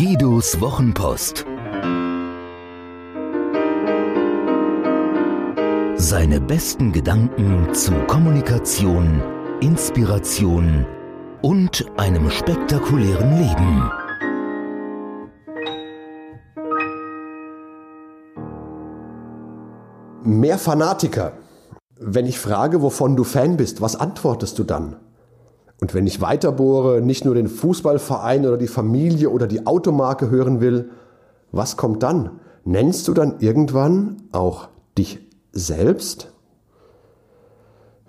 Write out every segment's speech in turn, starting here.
Studios Wochenpost. Seine besten Gedanken zu Kommunikation, Inspiration und einem spektakulären Leben. Mehr Fanatiker. Wenn ich frage, wovon du Fan bist, was antwortest du dann? Und wenn ich weiterbohre, nicht nur den Fußballverein oder die Familie oder die Automarke hören will, was kommt dann? Nennst du dann irgendwann auch dich selbst?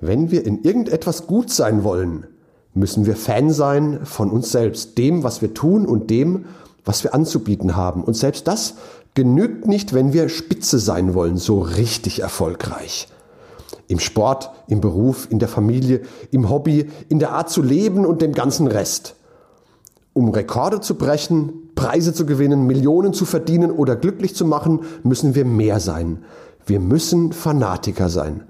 Wenn wir in irgendetwas gut sein wollen, müssen wir Fan sein von uns selbst, dem, was wir tun und dem, was wir anzubieten haben. Und selbst das genügt nicht, wenn wir Spitze sein wollen, so richtig erfolgreich. Im Sport, im Beruf, in der Familie, im Hobby, in der Art zu leben und dem ganzen Rest. Um Rekorde zu brechen, Preise zu gewinnen, Millionen zu verdienen oder glücklich zu machen, müssen wir mehr sein. Wir müssen Fanatiker sein.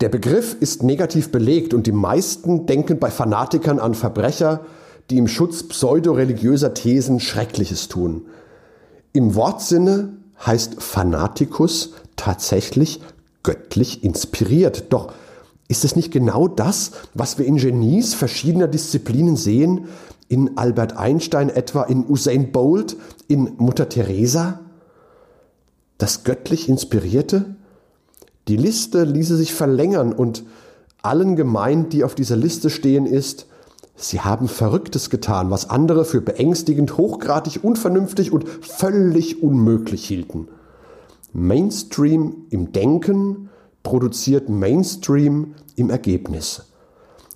Der Begriff ist negativ belegt und die meisten denken bei Fanatikern an Verbrecher, die im Schutz pseudoreligiöser Thesen Schreckliches tun. Im Wortsinne heißt Fanatikus tatsächlich göttlich inspiriert. Doch ist es nicht genau das, was wir in Genies verschiedener Disziplinen sehen, in Albert Einstein etwa, in Usain Bolt, in Mutter Teresa? Das göttlich Inspirierte? Die Liste ließe sich verlängern und allen gemeint, die auf dieser Liste stehen, ist, sie haben Verrücktes getan, was andere für beängstigend, hochgradig, unvernünftig und völlig unmöglich hielten. Mainstream im Denken produziert Mainstream im Ergebnis.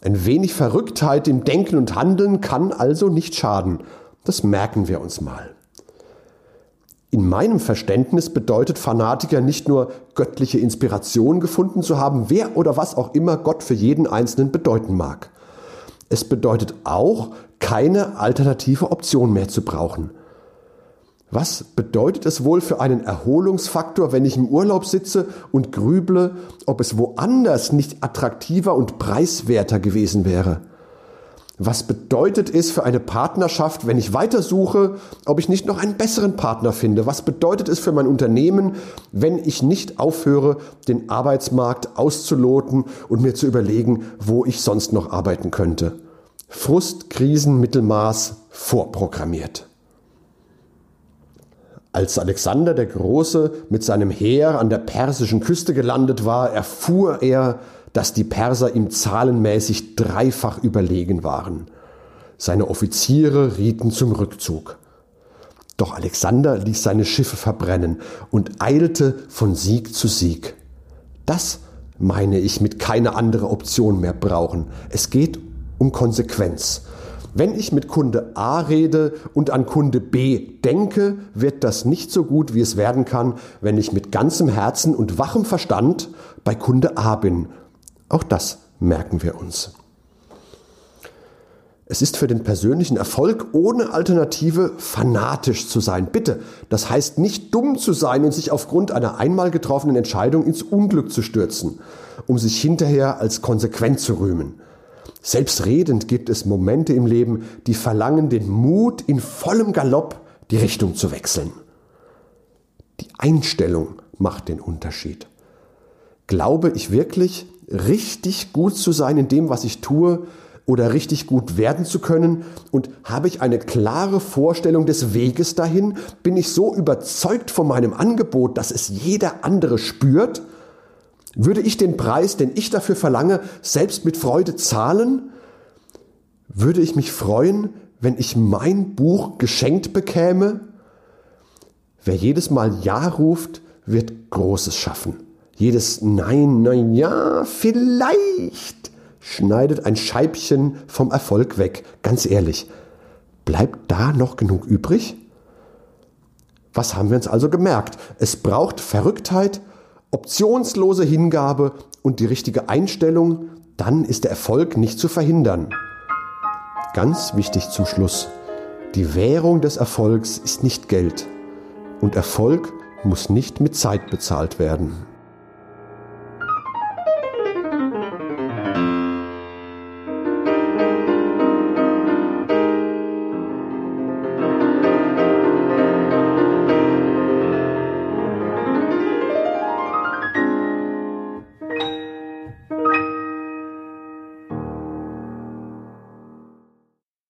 Ein wenig Verrücktheit im Denken und Handeln kann also nicht schaden. Das merken wir uns mal. In meinem Verständnis bedeutet Fanatiker nicht nur göttliche Inspiration gefunden zu haben, wer oder was auch immer Gott für jeden Einzelnen bedeuten mag. Es bedeutet auch, keine alternative Option mehr zu brauchen. Was bedeutet es wohl für einen Erholungsfaktor, wenn ich im Urlaub sitze und grüble, ob es woanders nicht attraktiver und preiswerter gewesen wäre? Was bedeutet es für eine Partnerschaft, wenn ich weitersuche, ob ich nicht noch einen besseren Partner finde? Was bedeutet es für mein Unternehmen, wenn ich nicht aufhöre, den Arbeitsmarkt auszuloten und mir zu überlegen, wo ich sonst noch arbeiten könnte? Frust, Krisen, Mittelmaß vorprogrammiert. Als Alexander der Große mit seinem Heer an der persischen Küste gelandet war, erfuhr er, dass die Perser ihm zahlenmäßig dreifach überlegen waren. Seine Offiziere rieten zum Rückzug. Doch Alexander ließ seine Schiffe verbrennen und eilte von Sieg zu Sieg. Das meine ich mit keine andere Option mehr brauchen. Es geht um Konsequenz. Wenn ich mit Kunde A rede und an Kunde B denke, wird das nicht so gut, wie es werden kann, wenn ich mit ganzem Herzen und wachem Verstand bei Kunde A bin. Auch das merken wir uns. Es ist für den persönlichen Erfolg ohne Alternative fanatisch zu sein. Bitte, das heißt nicht dumm zu sein und sich aufgrund einer einmal getroffenen Entscheidung ins Unglück zu stürzen, um sich hinterher als konsequent zu rühmen. Selbstredend gibt es Momente im Leben, die verlangen den Mut, in vollem Galopp die Richtung zu wechseln. Die Einstellung macht den Unterschied. Glaube ich wirklich, richtig gut zu sein in dem, was ich tue, oder richtig gut werden zu können? Und habe ich eine klare Vorstellung des Weges dahin? Bin ich so überzeugt von meinem Angebot, dass es jeder andere spürt? Würde ich den Preis, den ich dafür verlange, selbst mit Freude zahlen? Würde ich mich freuen, wenn ich mein Buch geschenkt bekäme? Wer jedes Mal Ja ruft, wird Großes schaffen. Jedes Nein, nein, ja, vielleicht schneidet ein Scheibchen vom Erfolg weg. Ganz ehrlich, bleibt da noch genug übrig? Was haben wir uns also gemerkt? Es braucht Verrücktheit, optionslose Hingabe und die richtige Einstellung, dann ist der Erfolg nicht zu verhindern. Ganz wichtig zum Schluss. Die Währung des Erfolgs ist nicht Geld und Erfolg muss nicht mit Zeit bezahlt werden.